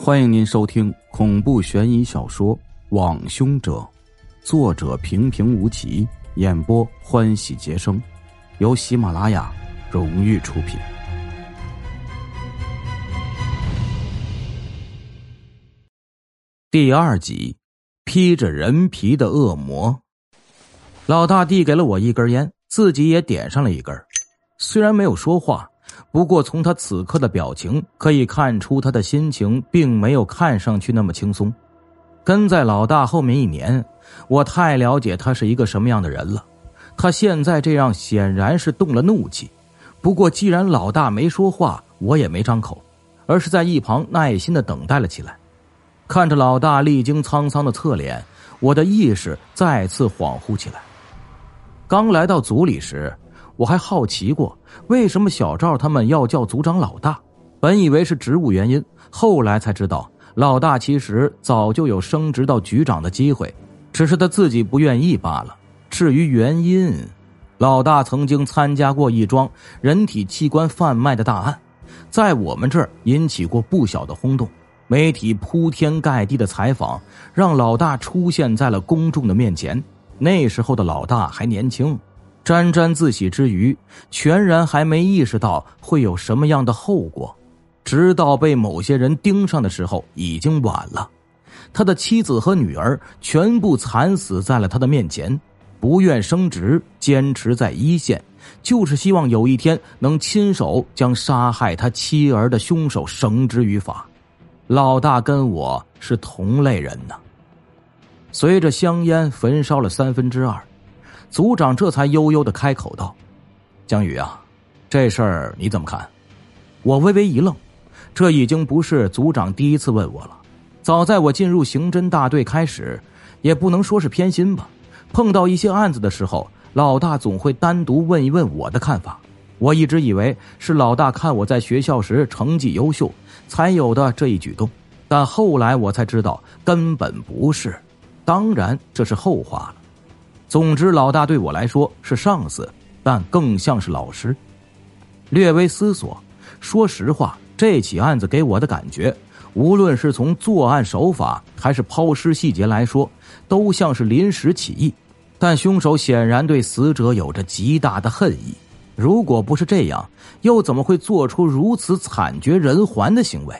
欢迎您收听恐怖悬疑小说《网凶者》，作者平平无奇，演播欢喜杰生，由喜马拉雅荣誉出品。第二集，披着人皮的恶魔。老大递给了我一根烟，自己也点上了一根，虽然没有说话。不过，从他此刻的表情可以看出，他的心情并没有看上去那么轻松。跟在老大后面一年，我太了解他是一个什么样的人了。他现在这样显然是动了怒气。不过，既然老大没说话，我也没张口，而是在一旁耐心的等待了起来。看着老大历经沧桑的侧脸，我的意识再次恍惚起来。刚来到组里时。我还好奇过，为什么小赵他们要叫组长老大？本以为是职务原因，后来才知道，老大其实早就有升职到局长的机会，只是他自己不愿意罢了。至于原因，老大曾经参加过一桩人体器官贩卖的大案，在我们这儿引起过不小的轰动，媒体铺天盖地的采访，让老大出现在了公众的面前。那时候的老大还年轻。沾沾自喜之余，全然还没意识到会有什么样的后果。直到被某些人盯上的时候，已经晚了。他的妻子和女儿全部惨死在了他的面前。不愿升职，坚持在一线，就是希望有一天能亲手将杀害他妻儿的凶手绳之于法。老大跟我是同类人呢。随着香烟焚烧了三分之二。组长这才悠悠的开口道：“江宇啊，这事儿你怎么看？”我微微一愣，这已经不是组长第一次问我了。早在我进入刑侦大队开始，也不能说是偏心吧。碰到一些案子的时候，老大总会单独问一问我的看法。我一直以为是老大看我在学校时成绩优秀才有的这一举动，但后来我才知道根本不是。当然，这是后话了。总之，老大对我来说是上司，但更像是老师。略微思索，说实话，这起案子给我的感觉，无论是从作案手法还是抛尸细节来说，都像是临时起意。但凶手显然对死者有着极大的恨意。如果不是这样，又怎么会做出如此惨绝人寰的行为？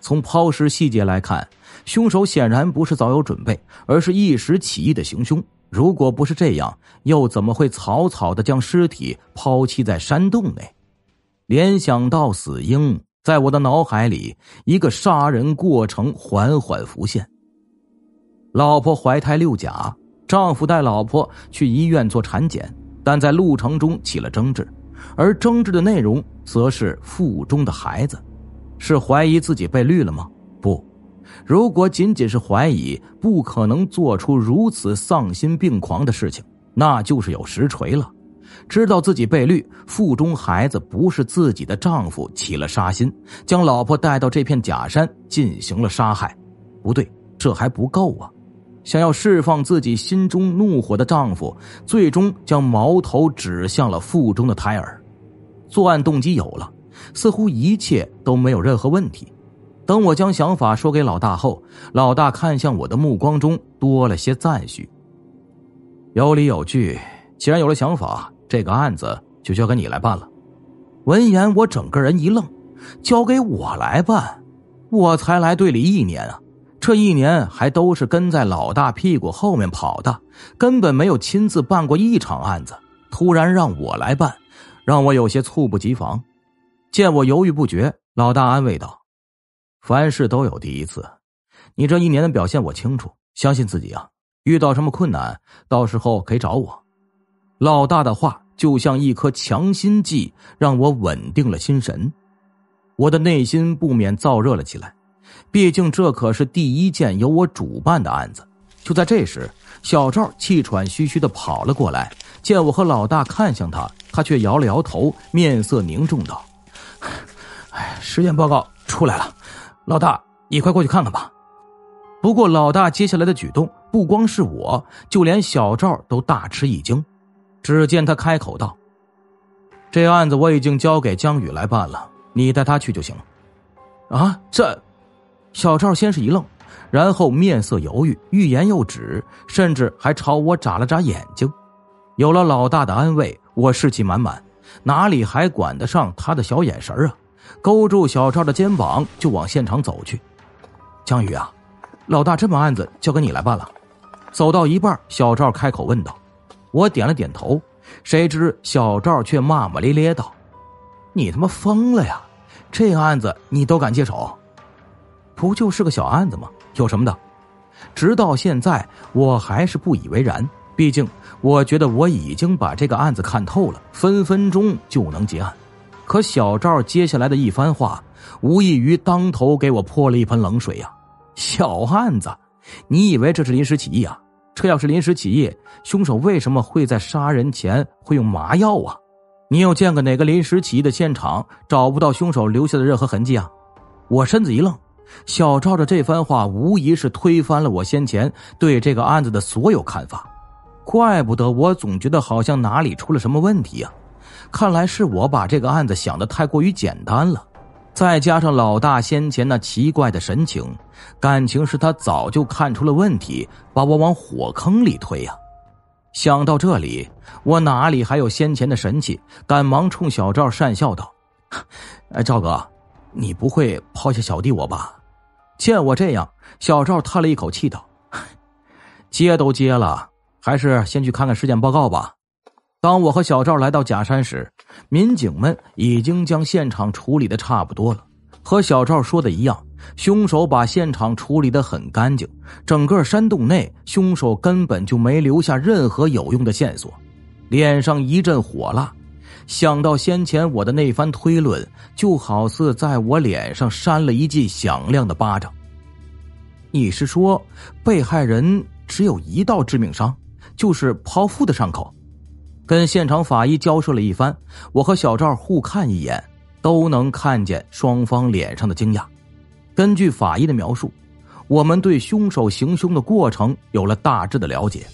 从抛尸细节来看，凶手显然不是早有准备，而是一时起意的行凶。如果不是这样，又怎么会草草的将尸体抛弃在山洞内？联想到死婴，在我的脑海里，一个杀人过程缓缓浮现。老婆怀胎六甲，丈夫带老婆去医院做产检，但在路程中起了争执，而争执的内容则是腹中的孩子，是怀疑自己被绿了吗？如果仅仅是怀疑，不可能做出如此丧心病狂的事情，那就是有实锤了。知道自己被绿，腹中孩子不是自己的丈夫，起了杀心，将老婆带到这片假山进行了杀害。不对，这还不够啊！想要释放自己心中怒火的丈夫，最终将矛头指向了腹中的胎儿。作案动机有了，似乎一切都没有任何问题。等我将想法说给老大后，老大看向我的目光中多了些赞许。有理有据，既然有了想法，这个案子就交给你来办了。闻言，我整个人一愣，交给我来办？我才来队里一年啊，这一年还都是跟在老大屁股后面跑的，根本没有亲自办过一场案子。突然让我来办，让我有些猝不及防。见我犹豫不决，老大安慰道。凡事都有第一次，你这一年的表现我清楚，相信自己啊！遇到什么困难，到时候可以找我。老大的话就像一颗强心剂，让我稳定了心神。我的内心不免燥热了起来，毕竟这可是第一件由我主办的案子。就在这时，小赵气喘吁吁的跑了过来，见我和老大看向他，他却摇了摇头，面色凝重道：“哎，实验报告出来了。”老大，你快过去看看吧。不过，老大接下来的举动不光是我，就连小赵都大吃一惊。只见他开口道：“这案子我已经交给江宇来办了，你带他去就行了。”啊，这……小赵先是一愣，然后面色犹豫，欲言又止，甚至还朝我眨了眨眼睛。有了老大的安慰，我士气满满，哪里还管得上他的小眼神啊？勾住小赵的肩膀就往现场走去。江宇啊，老大这把案子交给你来办了。走到一半，小赵开口问道：“我点了点头。”谁知小赵却骂骂咧咧道：“你他妈疯了呀！这案子你都敢接手？不就是个小案子吗？有什么的？”直到现在，我还是不以为然。毕竟，我觉得我已经把这个案子看透了，分分钟就能结案。可小赵接下来的一番话，无异于当头给我泼了一盆冷水呀！小案子，你以为这是临时起意啊？这要是临时起意，凶手为什么会在杀人前会用麻药啊？你有见过哪个临时起意的现场找不到凶手留下的任何痕迹啊？我身子一愣，小赵的这番话无疑是推翻了我先前对这个案子的所有看法。怪不得我总觉得好像哪里出了什么问题呀！看来是我把这个案子想的太过于简单了。再加上老大先前那奇怪的神情，感情是他早就看出了问题，把我往火坑里推呀。想到这里，我哪里还有先前的神气？赶忙冲小赵讪笑道：“哎，赵哥，你不会抛下小弟我吧？”见我这样，小赵叹了一口气道：“ 接都接了，还是先去看看尸检报告吧。”当我和小赵来到假山时，民警们已经将现场处理的差不多了。和小赵说的一样，凶手把现场处理的很干净，整个山洞内凶手根本就没留下任何有用的线索。脸上一阵火辣，想到先前我的那番推论，就好似在我脸上扇了一记响亮的巴掌。你是说，被害人只有一道致命伤，就是剖腹的伤口？跟现场法医交涉了一番，我和小赵互看一眼，都能看见双方脸上的惊讶。根据法医的描述，我们对凶手行凶的过程有了大致的了解。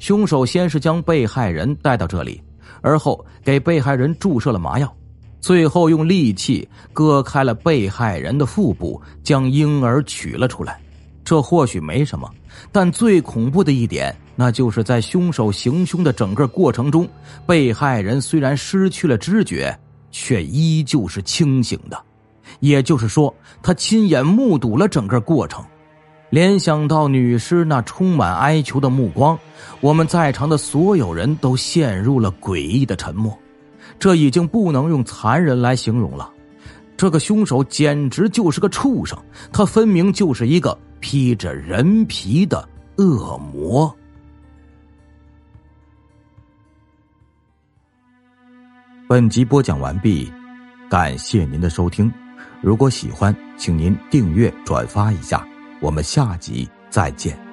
凶手先是将被害人带到这里，而后给被害人注射了麻药，最后用利器割开了被害人的腹部，将婴儿取了出来。这或许没什么，但最恐怖的一点。那就是在凶手行凶的整个过程中，被害人虽然失去了知觉，却依旧是清醒的。也就是说，他亲眼目睹了整个过程。联想到女尸那充满哀求的目光，我们在场的所有人都陷入了诡异的沉默。这已经不能用残忍来形容了，这个凶手简直就是个畜生，他分明就是一个披着人皮的恶魔。本集播讲完毕，感谢您的收听。如果喜欢，请您订阅、转发一下。我们下集再见。